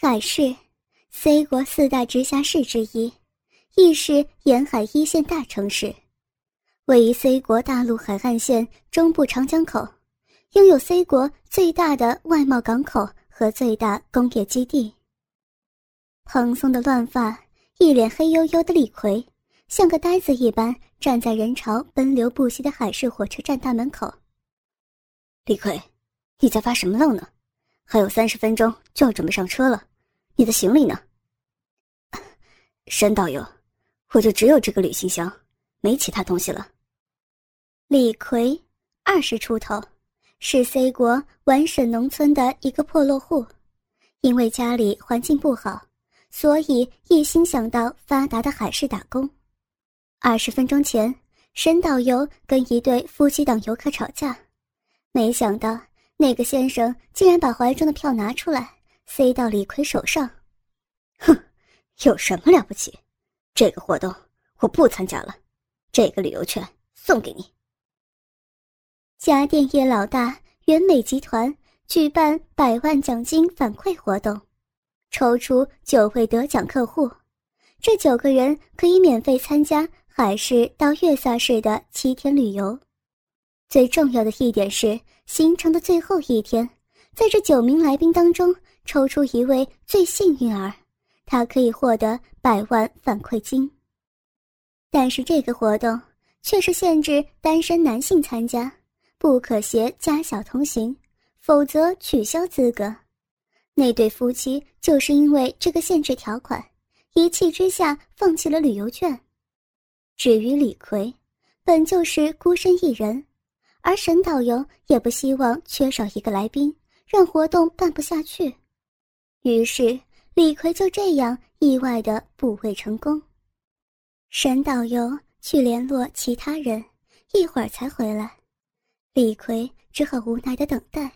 海市，C 国四大直辖市之一，亦是沿海一线大城市，位于 C 国大陆海岸线中部长江口，拥有 C 国最大的外贸港口和最大工业基地。蓬松的乱发，一脸黑黝黝的李逵，像个呆子一般站在人潮奔流不息的海市火车站大门口。李逵，你在发什么愣呢？还有三十分钟就要准备上车了，你的行李呢？沈导游，我就只有这个旅行箱，没其他东西了。李逵，二十出头，是 C 国皖沈农村的一个破落户，因为家里环境不好，所以一心想到发达的海市打工。二十分钟前，沈导游跟一对夫妻档游客吵架，没想到。那个先生竟然把怀中的票拿出来，塞到李逵手上。哼，有什么了不起？这个活动我不参加了，这个旅游券送给你。家电业老大元美集团举办百万奖金反馈活动，抽出九位得奖客户，这九个人可以免费参加海市到月萨市的七天旅游。最重要的一点是。行程的最后一天，在这九名来宾当中抽出一位最幸运儿，他可以获得百万反馈金。但是这个活动却是限制单身男性参加，不可携家小同行，否则取消资格。那对夫妻就是因为这个限制条款，一气之下放弃了旅游券。至于李逵，本就是孤身一人。而沈导游也不希望缺少一个来宾，让活动办不下去。于是李逵就这样意外的补位成功。沈导游去联络其他人，一会儿才回来。李逵只好无奈的等待。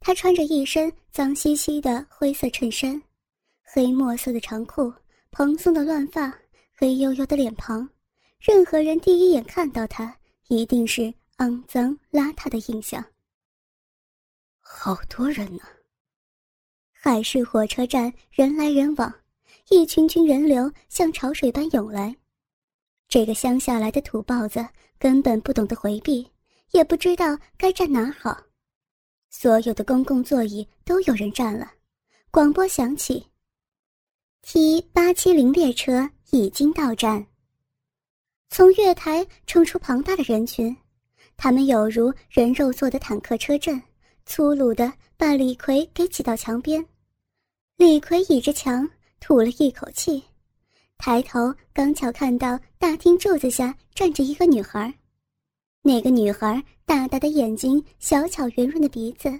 他穿着一身脏兮兮的灰色衬衫，黑墨色的长裤，蓬松的乱发，黑黝黝的脸庞，任何人第一眼看到他，一定是。肮脏邋遢的印象。好多人呢。海市火车站人来人往，一群群人流像潮水般涌来。这个乡下来的土包子根本不懂得回避，也不知道该站哪好。所有的公共座椅都有人占了。广播响起：T 八七零列车已经到站。从月台冲出庞大的人群。他们有如人肉做的坦克车阵，粗鲁的把李逵给挤到墙边。李逵倚着墙，吐了一口气，抬头刚巧看到大厅柱子下站着一个女孩。那个女孩大大的眼睛，小巧圆润的鼻子，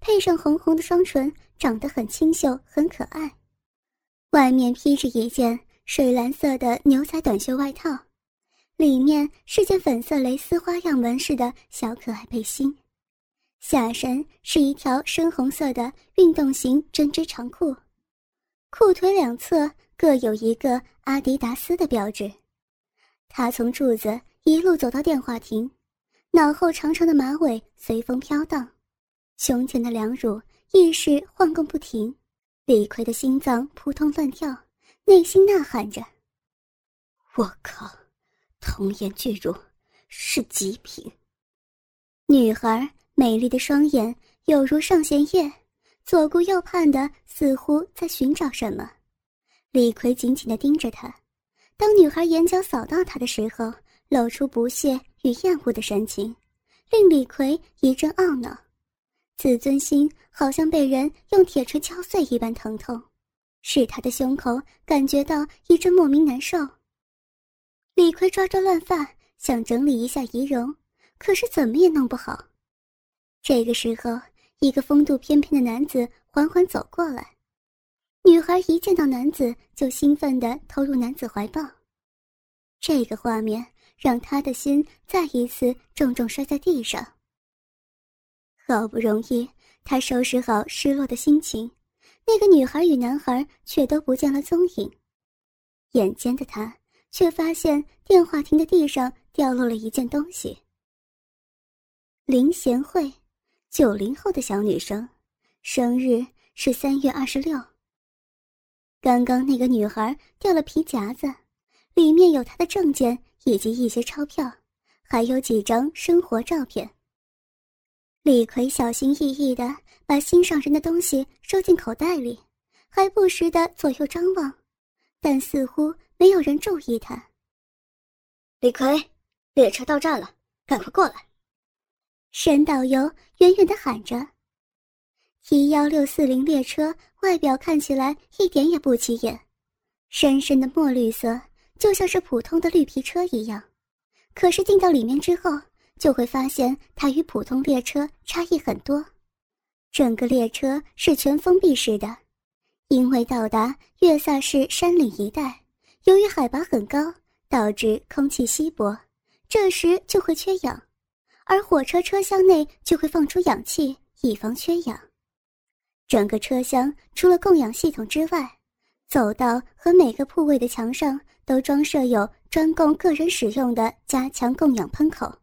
配上红红的双唇，长得很清秀，很可爱。外面披着一件水蓝色的牛仔短袖外套。里面是件粉色蕾丝花样纹饰的小可爱背心，下身是一条深红色的运动型针织长裤，裤腿两侧各有一个阿迪达斯的标志。他从柱子一路走到电话亭，脑后长长的马尾随风飘荡，胸前的两乳亦是晃动不停。李逵的心脏扑通乱跳，内心呐喊着：“我靠！”童颜巨乳，是极品。女孩美丽的双眼有如上弦月，左顾右盼的，似乎在寻找什么。李逵紧紧的盯着她，当女孩眼角扫到他的时候，露出不屑与厌恶的神情，令李逵一阵懊恼，自尊心好像被人用铁锤敲碎一般疼痛，使他的胸口感觉到一阵莫名难受。李逵抓抓乱发，想整理一下仪容，可是怎么也弄不好。这个时候，一个风度翩翩的男子缓缓走过来，女孩一见到男子就兴奋地投入男子怀抱。这个画面让他的心再一次重重摔在地上。好不容易，他收拾好失落的心情，那个女孩与男孩却都不见了踪影。眼尖的他。却发现电话亭的地上掉落了一件东西。林贤惠，九零后的小女生，生日是三月二十六，刚刚那个女孩掉了皮夹子，里面有她的证件以及一些钞票，还有几张生活照片。李逵小心翼翼地把心上人的东西收进口袋里，还不时地左右张望，但似乎没有人注意他。李逵，列车到站了，赶快过来！沈导游远远地喊着。T 幺六四零列车外表看起来一点也不起眼，深深的墨绿色，就像是普通的绿皮车一样。可是进到里面之后，就会发现它与普通列车差异很多。整个列车是全封闭式的，因为到达月萨市山岭一带，由于海拔很高，导致空气稀薄，这时就会缺氧，而火车车厢内就会放出氧气，以防缺氧。整个车厢除了供氧系统之外，走道和每个铺位的墙上都装设有专供个人使用的加强供氧喷口。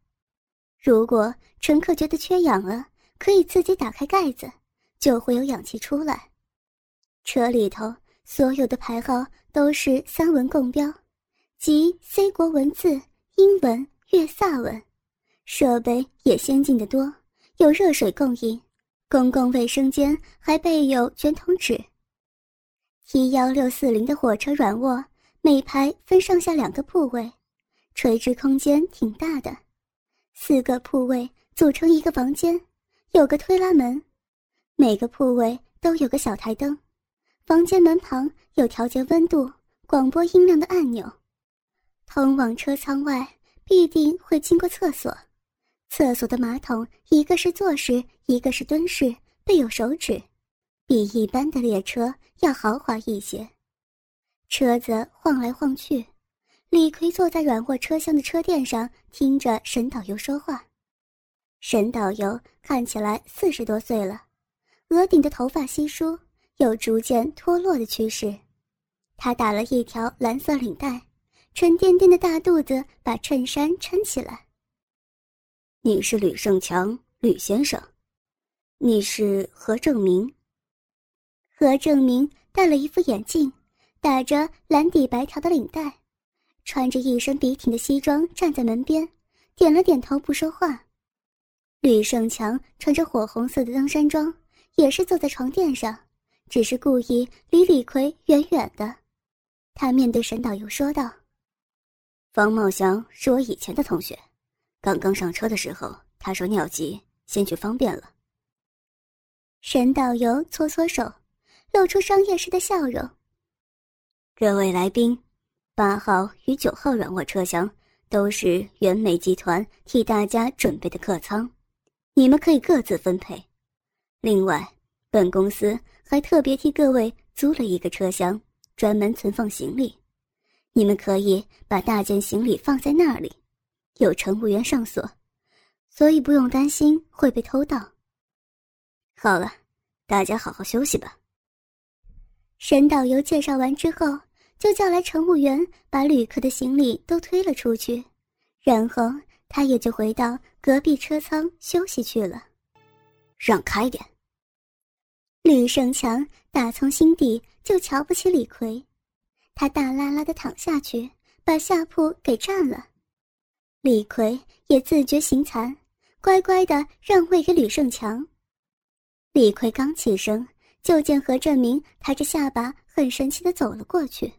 如果乘客觉得缺氧了，可以自己打开盖子，就会有氧气出来。车里头所有的牌号都是三文共标，即 C 国文字、英文、粤萨文。设备也先进的多，有热水供应，公共卫生间还备有卷筒纸。T 幺六四零的火车软卧，每排分上下两个铺位，垂直空间挺大的。四个铺位组成一个房间，有个推拉门，每个铺位都有个小台灯。房间门旁有调节温度、广播音量的按钮。通往车舱外必定会经过厕所，厕所的马桶一个是坐式，一个是蹲式，备有手指，比一般的列车要豪华一些。车子晃来晃去。李逵坐在软卧车厢的车垫上，听着沈导游说话。沈导游看起来四十多岁了，额顶的头发稀疏，有逐渐脱落的趋势。他打了一条蓝色领带，沉甸甸的大肚子把衬衫撑起来。你是吕胜强，吕先生。你是何正明。何正明戴了一副眼镜，打着蓝底白条的领带。穿着一身笔挺的西装，站在门边，点了点头，不说话。吕胜强穿着火红色的登山装，也是坐在床垫上，只是故意离李逵远远的。他面对沈导游说道：“方茂祥是我以前的同学，刚刚上车的时候，他说尿急，先去方便了。”沈导游搓搓手，露出商业式的笑容：“各位来宾。”八号与九号软卧车厢都是原美集团替大家准备的客舱，你们可以各自分配。另外，本公司还特别替各位租了一个车厢，专门存放行李，你们可以把大件行李放在那里，有乘务员上锁，所以不用担心会被偷盗。好了，大家好好休息吧。沈导游介绍完之后。就叫来乘务员，把旅客的行李都推了出去，然后他也就回到隔壁车舱休息去了。让开点！吕胜强打从心底就瞧不起李逵，他大拉拉的躺下去，把下铺给占了。李逵也自觉形残，乖乖的让位给吕胜强。李逵刚起身，就见何振明抬着下巴，很神气的走了过去。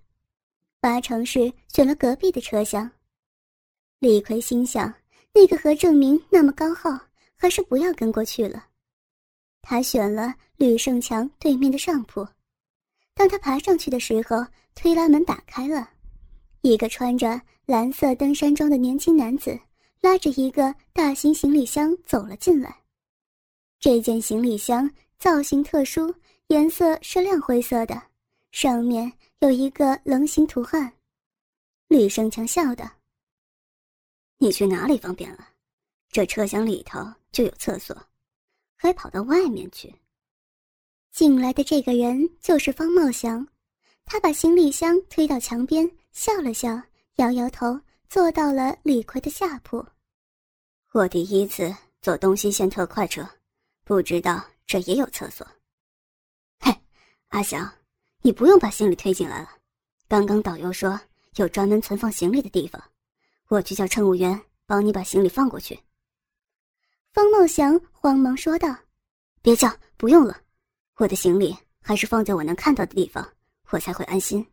八成是选了隔壁的车厢，李逵心想：那个何正明那么高傲，还是不要跟过去了。他选了吕胜强对面的上铺。当他爬上去的时候，推拉门打开了，一个穿着蓝色登山装的年轻男子拉着一个大型行李箱走了进来。这件行李箱造型特殊，颜色是亮灰色的，上面。有一个棱形图案，吕胜强笑道：“你去哪里方便了？这车厢里头就有厕所，还跑到外面去。”进来的这个人就是方茂祥，他把行李箱推到墙边，笑了笑，摇摇头，坐到了李逵的下铺。我第一次坐东西线特快车，不知道这也有厕所。嘿，阿祥。你不用把行李推进来了。刚刚导游说有专门存放行李的地方，我去叫乘务员帮你把行李放过去。方茂祥慌忙说道：“别叫，不用了，我的行李还是放在我能看到的地方，我才会安心。”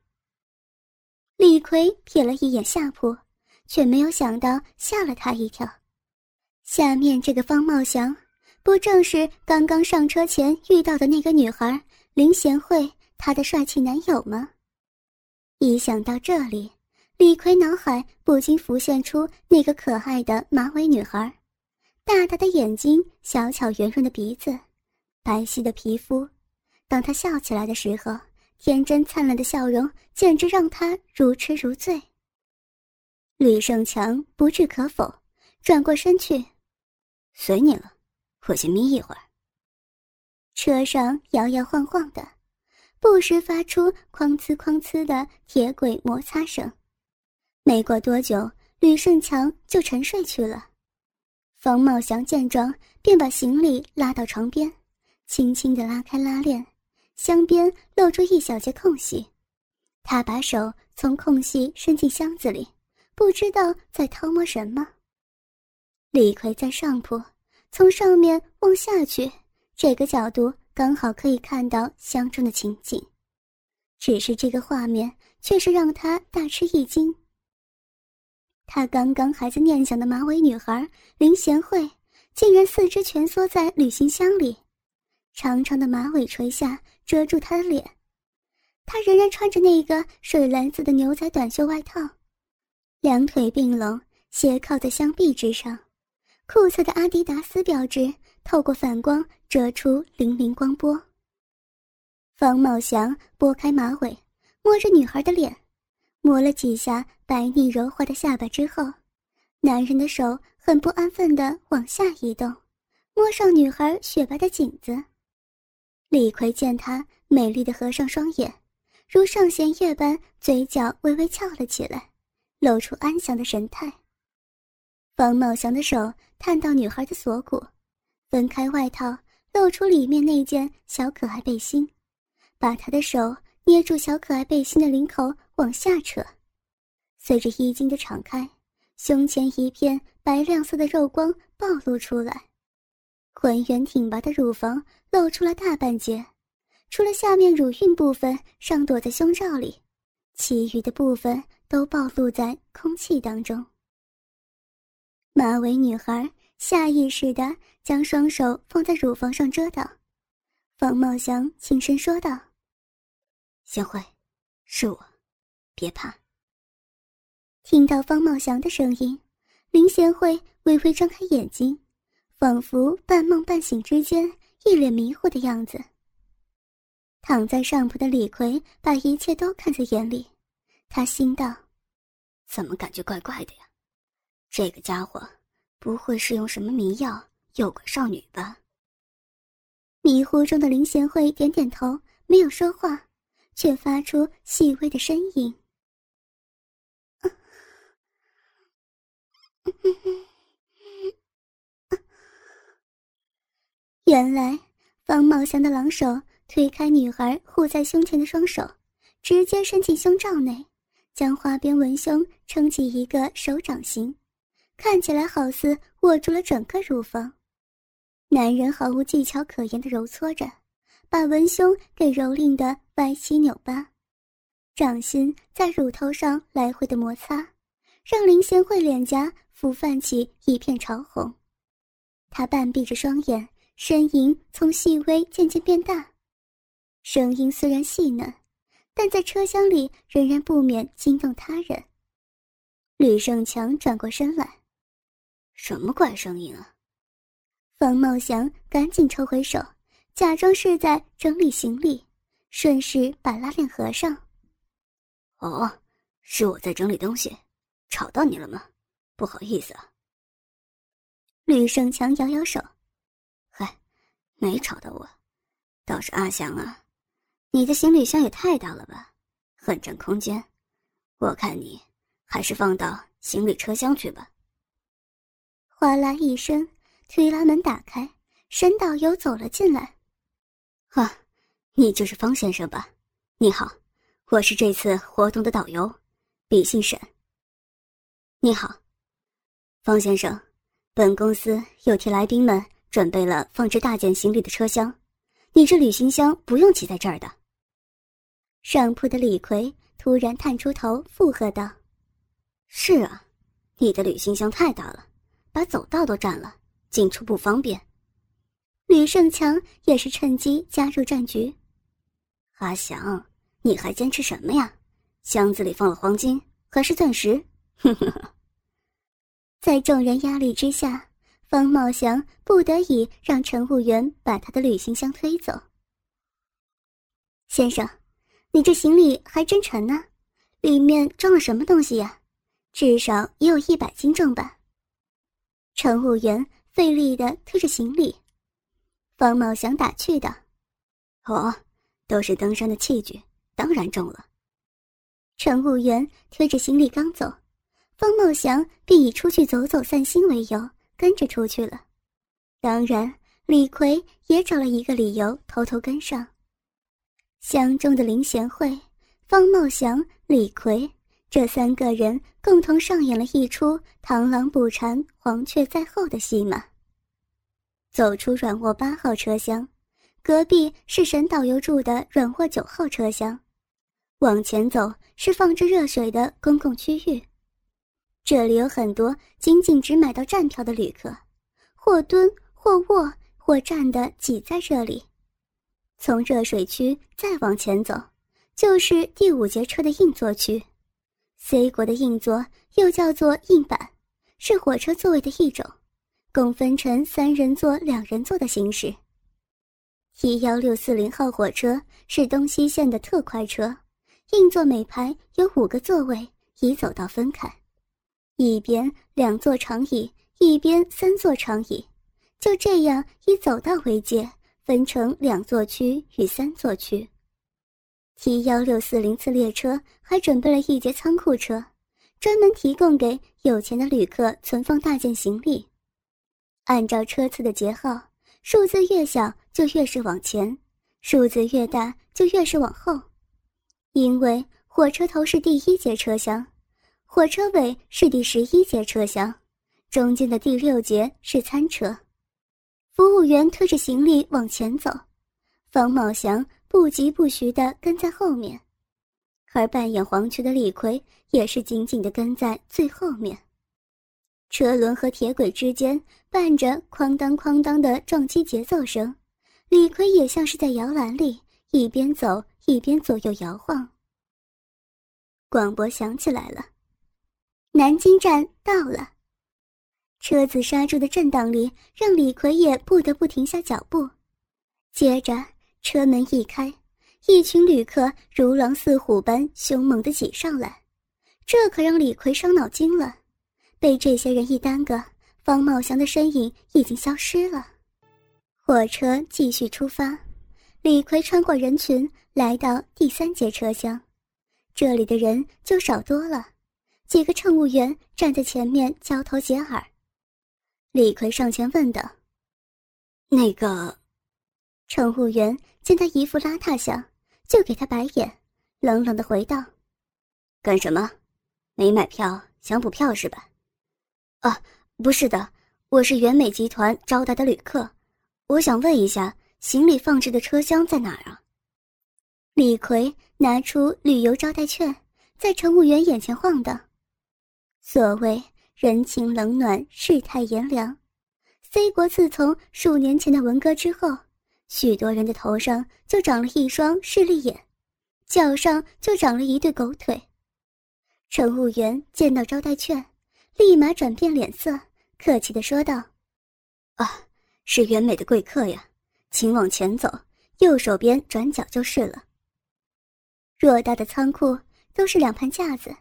李逵瞥了一眼下铺，却没有想到吓了他一跳。下面这个方茂祥，不正是刚刚上车前遇到的那个女孩林贤惠，她的帅气男友吗？一想到这里，李逵脑海不禁浮现出那个可爱的马尾女孩。大大的眼睛，小巧圆润的鼻子，白皙的皮肤。当他笑起来的时候，天真灿烂的笑容简直让他如痴如醉。吕胜强不置可否，转过身去：“随你了，我先眯一会儿。”车上摇摇晃晃的，不时发出哐呲哐呲的铁轨摩擦声。没过多久，吕胜强就沉睡去了。方茂祥见状，便把行李拉到床边，轻轻地拉开拉链，箱边露出一小截空隙。他把手从空隙伸进箱子里，不知道在偷摸什么。李逵在上铺，从上面望下去，这个角度刚好可以看到箱中的情景。只是这个画面却是让他大吃一惊。他刚刚还在念想的马尾女孩林贤惠，竟然四肢蜷缩在旅行箱里，长长的马尾垂下遮住她的脸。她仍然穿着那个水蓝色的牛仔短袖外套，两腿并拢斜靠在箱壁之上，酷色的阿迪达斯标志透过反光折出粼粼光波。方茂祥拨开马尾，摸着女孩的脸。摸了几下白腻柔滑的下巴之后，男人的手很不安分地往下移动，摸上女孩雪白的颈子。李逵见她美丽的合上双眼，如上弦月般，嘴角微微翘了起来，露出安详的神态。方茂祥的手探到女孩的锁骨，分开外套，露出里面那件小可爱背心，把她的手。捏住小可爱背心的领口往下扯，随着衣襟的敞开，胸前一片白亮色的肉光暴露出来，浑圆挺拔的乳房露出了大半截，除了下面乳晕部分尚躲在胸罩里，其余的部分都暴露在空气当中。马尾女孩下意识地将双手放在乳房上遮挡，方茂祥轻声说道。贤惠，是我，别怕。听到方茂祥的声音，林贤惠微微张开眼睛，仿佛半梦半醒之间，一脸迷糊的样子。躺在上铺的李逵把一切都看在眼里，他心道：怎么感觉怪怪的呀？这个家伙不会是用什么迷药诱拐少女吧？迷糊中的林贤惠点点头，没有说话。却发出细微的呻吟。原来方茂祥的狼手推开女孩护在胸前的双手，直接伸进胸罩内，将花边文胸撑起一个手掌形，看起来好似握住了整个乳房。男人毫无技巧可言的揉搓着。把文胸给蹂躏的歪七扭八，掌心在乳头上来回的摩擦，让林贤惠脸颊浮泛起一片潮红。她半闭着双眼，呻吟从细微渐渐变大，声音虽然细嫩，但在车厢里仍然不免惊动他人。吕胜强转过身来：“什么怪声音啊？”方茂祥赶紧抽回手。假装是在整理行李，顺势把拉链合上。哦，是我在整理东西，吵到你了吗？不好意思啊。吕胜强摇摇手，嗨，没吵到我，倒是阿祥啊，你的行李箱也太大了吧，很占空间。我看你还是放到行李车厢去吧。哗啦一声，推拉门打开，沈导游走了进来。啊，你就是方先生吧？你好，我是这次活动的导游，笔姓沈。你好，方先生，本公司又替来宾们准备了放置大件行李的车厢，你这旅行箱不用挤在这儿的。上铺的李逵突然探出头附和道：“是啊，你的旅行箱太大了，把走道都占了，进出不方便。”吕胜强也是趁机加入战局。阿祥，你还坚持什么呀？箱子里放了黄金还是钻石？呵呵呵。在众人压力之下，方茂祥不得已让乘务员把他的旅行箱推走。先生，你这行李还真沉呢，里面装了什么东西呀？至少也有一百斤重吧？乘务员费力的推着行李。方茂祥打趣道：“哦，都是登山的器具，当然重了。”乘务员推着行李刚走，方茂祥便以出去走走散心为由跟着出去了。当然，李逵也找了一个理由偷偷跟上。乡中的林贤惠、方茂祥、李逵这三个人共同上演了一出螳螂捕蝉，黄雀在后的戏码。走出软卧八号车厢，隔壁是沈导游住的软卧九号车厢。往前走是放置热水的公共区域，这里有很多仅仅只买到站票的旅客，或蹲或卧或站的挤在这里。从热水区再往前走，就是第五节车的硬座区。C 国的硬座又叫做硬板，是火车座位的一种。共分成三人座、两人座的形式。T 幺六四零号火车是东西线的特快车，硬座每排有五个座位，以走道分开，一边两座长椅，一边三座长椅，就这样以走道为界，分成两座区与三座区。T 幺六四零次列车还准备了一节仓库车，专门提供给有钱的旅客存放大件行李。按照车次的节号，数字越小就越是往前，数字越大就越是往后。因为火车头是第一节车厢，火车尾是第十一节车厢，中间的第六节是餐车。服务员推着行李往前走，方茂祥不疾不徐地跟在后面，而扮演黄雀的李逵也是紧紧地跟在最后面。车轮和铁轨之间伴着哐当哐当的撞击节奏声，李逵也像是在摇篮里一边走一边左右摇晃。广播响起来了，南京站到了。车子刹住的震荡里，让李逵也不得不停下脚步。接着车门一开，一群旅客如狼似虎般凶猛地挤上来，这可让李逵伤脑筋了。被这些人一耽搁，方茂祥的身影已经消失了。火车继续出发，李逵穿过人群，来到第三节车厢。这里的人就少多了，几个乘务员站在前面交头接耳。李逵上前问道：“那个……”乘务员见他一副邋遢相，就给他白眼，冷冷的回道：“干什么？没买票，想补票是吧？”啊，不是的，我是元美集团招待的旅客，我想问一下，行李放置的车厢在哪儿啊？李逵拿出旅游招待券，在乘务员眼前晃荡。所谓人情冷暖，世态炎凉。C 国自从数年前的文革之后，许多人的头上就长了一双势利眼，脚上就长了一对狗腿。乘务员见到招待券。立马转变脸色，客气的说道：“啊，是袁美的贵客呀，请往前走，右手边转角就是了。”偌大的仓库都是两盘架子，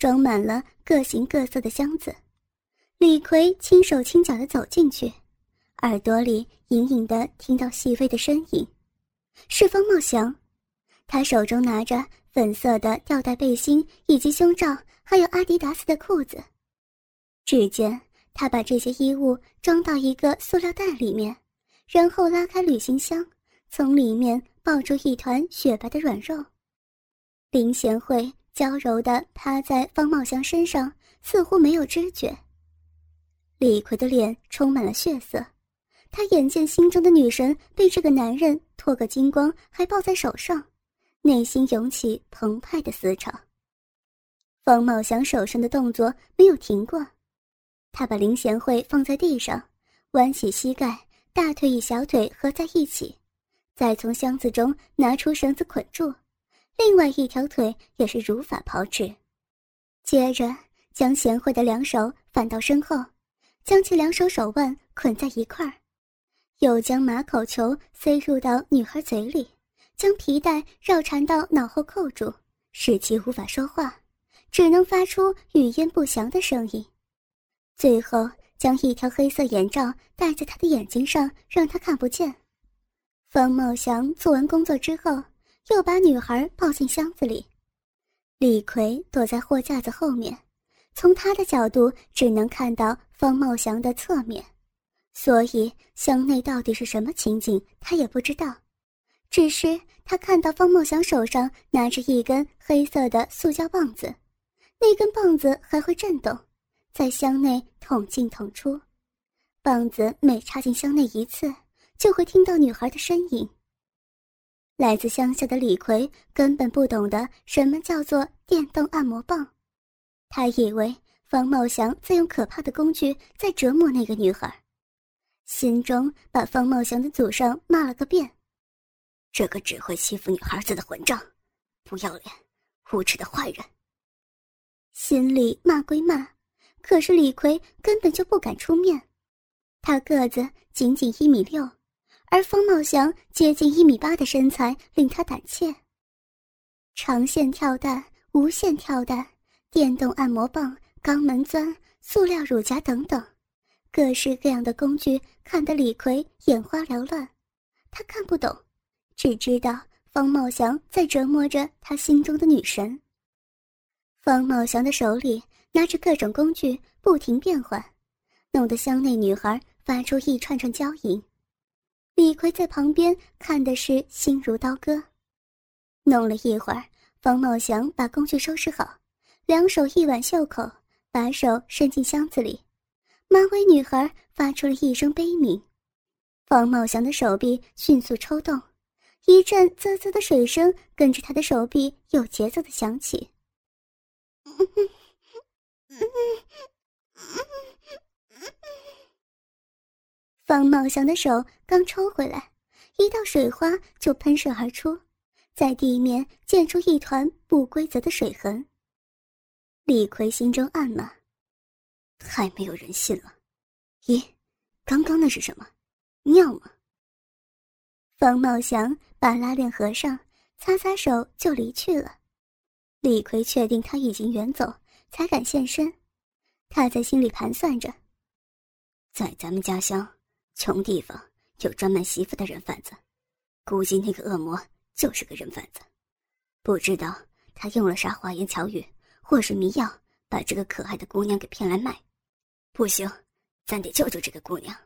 装满了各形各色的箱子。李逵轻手轻脚的走进去，耳朵里隐隐的听到细微的声音，是方茂祥。他手中拿着粉色的吊带背心，以及胸罩，还有阿迪达斯的裤子。只见他把这些衣物装到一个塑料袋里面，然后拉开旅行箱，从里面抱出一团雪白的软肉，林贤惠娇柔的趴在方茂祥身上，似乎没有知觉。李逵的脸充满了血色，他眼见心中的女神被这个男人脱个精光，还抱在手上，内心涌起澎湃的思潮。方茂祥手上的动作没有停过，他把林贤惠放在地上，弯起膝盖，大腿与小腿合在一起，再从箱子中拿出绳子捆住。另外一条腿也是如法炮制，接着将贤惠的两手反到身后，将其两手手腕捆在一块儿，又将马口球塞入到女孩嘴里，将皮带绕缠到脑后扣住，使其无法说话，只能发出语焉不详的声音。最后将一条黑色眼罩戴在他的眼睛上，让他看不见。方茂祥做完工作之后。又把女孩抱进箱子里，李逵躲在货架子后面，从他的角度只能看到方茂祥的侧面，所以箱内到底是什么情景他也不知道。只是他看到方茂祥手上拿着一根黑色的塑胶棒子，那根棒子还会震动，在箱内捅进捅出，棒子每插进箱内一次，就会听到女孩的呻吟。来自乡下的李逵根本不懂得什么叫做电动按摩棒，他以为方茂祥在用可怕的工具在折磨那个女孩，心中把方茂祥的祖上骂了个遍。这个只会欺负女孩子的混账，不要脸、无耻的坏人。心里骂归骂，可是李逵根本就不敢出面，他个子仅仅一米六。而方茂祥接近一米八的身材令他胆怯。长线跳蛋、无线跳蛋、电动按摩棒、肛门钻、塑料乳夹等等，各式各样的工具看得李逵眼花缭乱。他看不懂，只知道方茂祥在折磨着他心中的女神。方茂祥的手里拿着各种工具，不停变换，弄得箱内女孩发出一串串娇吟。李逵在旁边看的是心如刀割，弄了一会儿，方茂祥把工具收拾好，两手一挽袖口，把手伸进箱子里。马尾女孩发出了一声悲鸣，方茂祥的手臂迅速抽动，一阵滋滋的水声跟着他的手臂有节奏的响起。方茂祥的手刚抽回来，一道水花就喷射而出，在地面溅出一团不规则的水痕。李逵心中暗骂：“太没有人性了！咦，刚刚那是什么？尿吗？”方茂祥把拉链合上，擦擦手就离去了。李逵确定他已经远走，才敢现身。他在心里盘算着，在咱们家乡。穷地方有专卖媳妇的人贩子，估计那个恶魔就是个人贩子，不知道他用了啥花言巧语或是迷药，把这个可爱的姑娘给骗来卖。不行，咱得救救这个姑娘。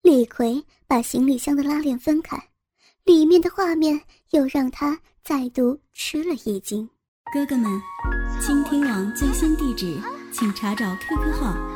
李逵把行李箱的拉链分开，里面的画面又让他再度吃了一惊。哥哥们，倾听网最新地址，请查找 QQ 号。